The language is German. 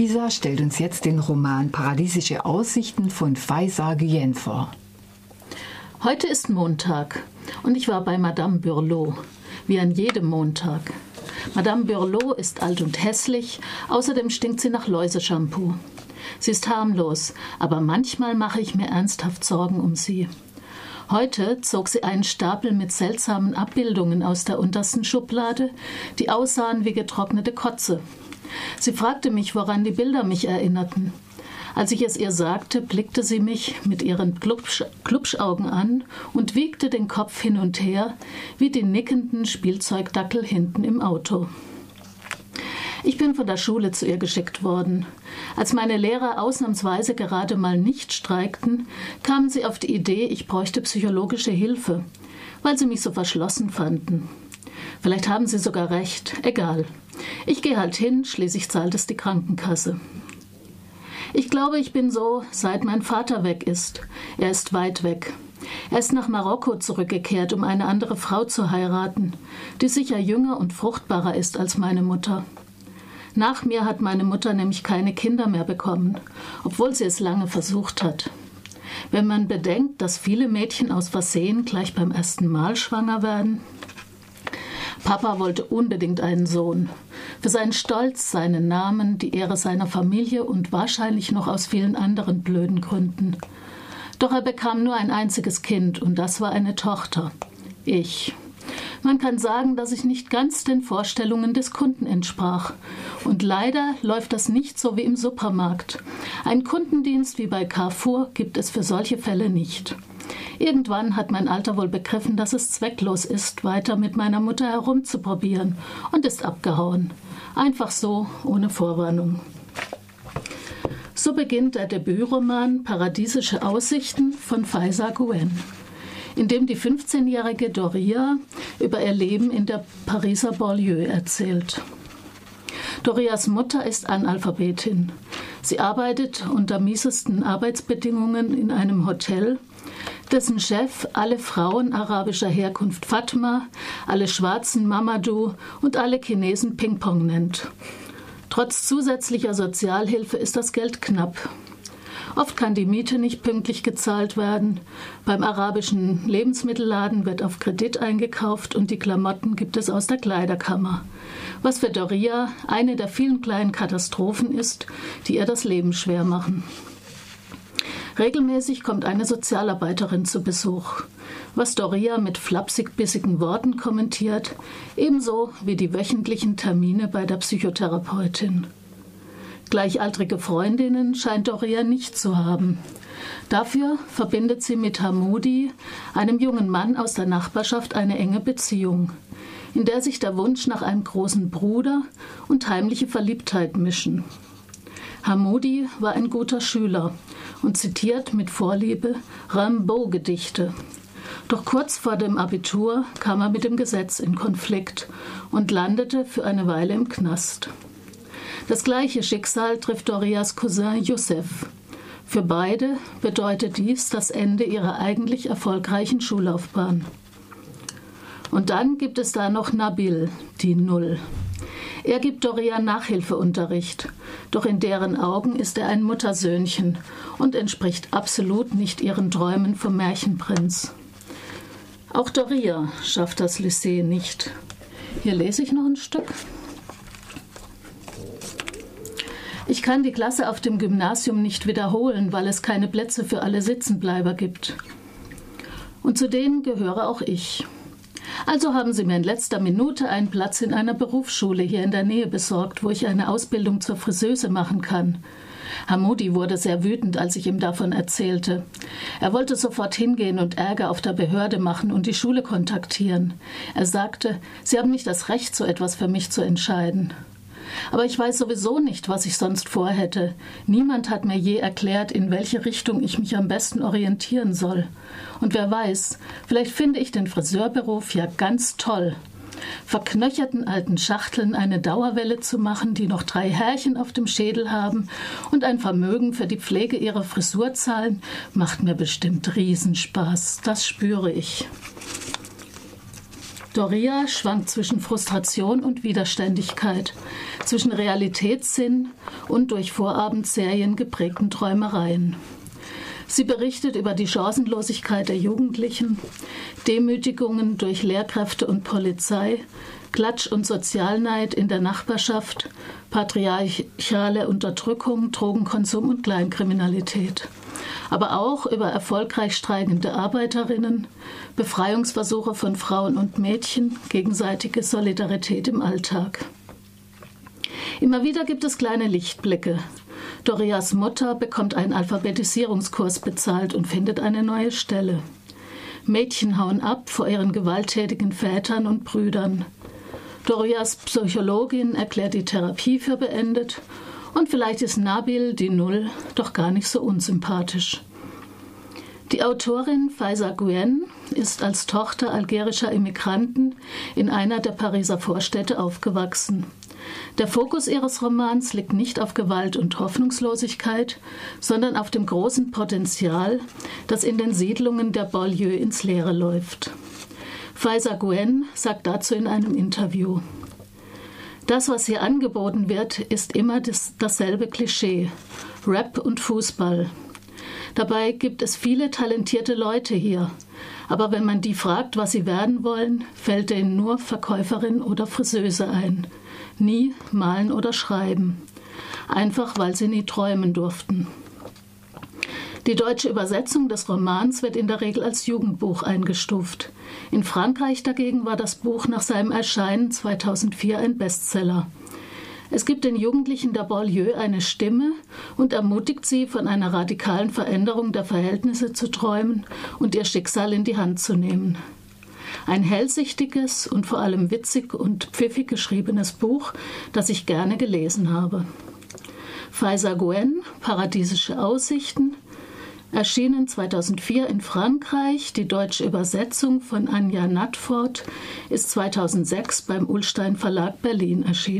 Isa stellt uns jetzt den Roman Paradiesische Aussichten von Faisa Guyen vor. Heute ist Montag und ich war bei Madame Burlot, wie an jedem Montag. Madame Burlot ist alt und hässlich, außerdem stinkt sie nach Läuseshampoo. Sie ist harmlos, aber manchmal mache ich mir ernsthaft Sorgen um sie. Heute zog sie einen Stapel mit seltsamen Abbildungen aus der untersten Schublade, die aussahen wie getrocknete Kotze. Sie fragte mich, woran die Bilder mich erinnerten. Als ich es ihr sagte, blickte sie mich mit ihren Klubsch Klubschaugen an und wiegte den Kopf hin und her, wie die nickenden Spielzeugdackel hinten im Auto. Ich bin von der Schule zu ihr geschickt worden. Als meine Lehrer ausnahmsweise gerade mal nicht streikten, kamen sie auf die Idee, ich bräuchte psychologische Hilfe, weil sie mich so verschlossen fanden. Vielleicht haben sie sogar recht, egal. Ich gehe halt hin, schließlich zahlt es die Krankenkasse. Ich glaube, ich bin so, seit mein Vater weg ist. Er ist weit weg. Er ist nach Marokko zurückgekehrt, um eine andere Frau zu heiraten, die sicher jünger und fruchtbarer ist als meine Mutter. Nach mir hat meine Mutter nämlich keine Kinder mehr bekommen, obwohl sie es lange versucht hat. Wenn man bedenkt, dass viele Mädchen aus Versehen gleich beim ersten Mal schwanger werden. Papa wollte unbedingt einen Sohn. Für seinen Stolz, seinen Namen, die Ehre seiner Familie und wahrscheinlich noch aus vielen anderen blöden Gründen. Doch er bekam nur ein einziges Kind und das war eine Tochter. Ich. Man kann sagen, dass ich nicht ganz den Vorstellungen des Kunden entsprach. Und leider läuft das nicht so wie im Supermarkt. Ein Kundendienst wie bei Carrefour gibt es für solche Fälle nicht. Irgendwann hat mein Alter wohl begriffen, dass es zwecklos ist, weiter mit meiner Mutter herumzuprobieren und ist abgehauen. Einfach so, ohne Vorwarnung. So beginnt der Debütroman Paradiesische Aussichten von Faisa Guen in dem die 15-jährige Doria über ihr Leben in der Pariser Banlieue erzählt. Dorias Mutter ist Analphabetin. Sie arbeitet unter miesesten Arbeitsbedingungen in einem Hotel, dessen Chef alle Frauen arabischer Herkunft Fatma, alle Schwarzen Mamadou und alle Chinesen Ping-Pong nennt. Trotz zusätzlicher Sozialhilfe ist das Geld knapp. Oft kann die Miete nicht pünktlich gezahlt werden. Beim arabischen Lebensmittelladen wird auf Kredit eingekauft und die Klamotten gibt es aus der Kleiderkammer. Was für Doria eine der vielen kleinen Katastrophen ist, die ihr das Leben schwer machen. Regelmäßig kommt eine Sozialarbeiterin zu Besuch, was Doria mit flapsig-bissigen Worten kommentiert, ebenso wie die wöchentlichen Termine bei der Psychotherapeutin. Gleichaltrige Freundinnen scheint Doria nicht zu haben. Dafür verbindet sie mit Hamudi, einem jungen Mann aus der Nachbarschaft, eine enge Beziehung, in der sich der Wunsch nach einem großen Bruder und heimliche Verliebtheit mischen. Hamudi war ein guter Schüler und zitiert mit Vorliebe Rimbaud-Gedichte. Doch kurz vor dem Abitur kam er mit dem Gesetz in Konflikt und landete für eine Weile im Knast. Das gleiche Schicksal trifft Dorias Cousin Youssef. Für beide bedeutet dies das Ende ihrer eigentlich erfolgreichen Schullaufbahn. Und dann gibt es da noch Nabil, die Null. Er gibt Doria Nachhilfeunterricht, doch in deren Augen ist er ein Muttersöhnchen und entspricht absolut nicht ihren Träumen vom Märchenprinz. Auch Doria schafft das Lycée nicht. Hier lese ich noch ein Stück. Ich kann die Klasse auf dem Gymnasium nicht wiederholen, weil es keine Plätze für alle Sitzenbleiber gibt. Und zu denen gehöre auch ich. Also haben sie mir in letzter Minute einen Platz in einer Berufsschule hier in der Nähe besorgt, wo ich eine Ausbildung zur Friseuse machen kann. Hamudi wurde sehr wütend, als ich ihm davon erzählte. Er wollte sofort hingehen und Ärger auf der Behörde machen und die Schule kontaktieren. Er sagte, sie haben nicht das Recht, so etwas für mich zu entscheiden. Aber ich weiß sowieso nicht, was ich sonst vorhätte. Niemand hat mir je erklärt, in welche Richtung ich mich am besten orientieren soll. Und wer weiß, vielleicht finde ich den Friseurberuf ja ganz toll. Verknöcherten alten Schachteln eine Dauerwelle zu machen, die noch drei Härchen auf dem Schädel haben und ein Vermögen für die Pflege ihrer Frisur zahlen, macht mir bestimmt Riesenspaß. Das spüre ich. Doria schwankt zwischen Frustration und Widerständigkeit, zwischen Realitätssinn und durch Vorabendserien geprägten Träumereien. Sie berichtet über die Chancenlosigkeit der Jugendlichen, Demütigungen durch Lehrkräfte und Polizei, Klatsch und Sozialneid in der Nachbarschaft, patriarchale Unterdrückung, Drogenkonsum und Kleinkriminalität aber auch über erfolgreich streikende Arbeiterinnen, Befreiungsversuche von Frauen und Mädchen, gegenseitige Solidarität im Alltag. Immer wieder gibt es kleine Lichtblicke. Dorias Mutter bekommt einen Alphabetisierungskurs bezahlt und findet eine neue Stelle. Mädchen hauen ab vor ihren gewalttätigen Vätern und Brüdern. Dorias Psychologin erklärt die Therapie für beendet und vielleicht ist Nabil, die Null, doch gar nicht so unsympathisch. Die Autorin Faiza Guen ist als Tochter algerischer Immigranten in einer der Pariser Vorstädte aufgewachsen. Der Fokus ihres Romans liegt nicht auf Gewalt und Hoffnungslosigkeit, sondern auf dem großen Potenzial, das in den Siedlungen der Banlieue ins Leere läuft. Faiza Guen sagt dazu in einem Interview: das, was hier angeboten wird, ist immer das, dasselbe Klischee. Rap und Fußball. Dabei gibt es viele talentierte Leute hier. Aber wenn man die fragt, was sie werden wollen, fällt ihnen nur Verkäuferin oder Friseuse ein. Nie malen oder schreiben. Einfach weil sie nie träumen durften. Die deutsche Übersetzung des Romans wird in der Regel als Jugendbuch eingestuft. In Frankreich dagegen war das Buch nach seinem Erscheinen 2004 ein Bestseller. Es gibt den Jugendlichen der Banlieue eine Stimme und ermutigt sie, von einer radikalen Veränderung der Verhältnisse zu träumen und ihr Schicksal in die Hand zu nehmen. Ein hellsichtiges und vor allem witzig und pfiffig geschriebenes Buch, das ich gerne gelesen habe. Pfizer Gwen, Paradiesische Aussichten, erschienen 2004 in Frankreich. Die deutsche Übersetzung von Anja Natford ist 2006 beim Ulstein Verlag Berlin erschienen.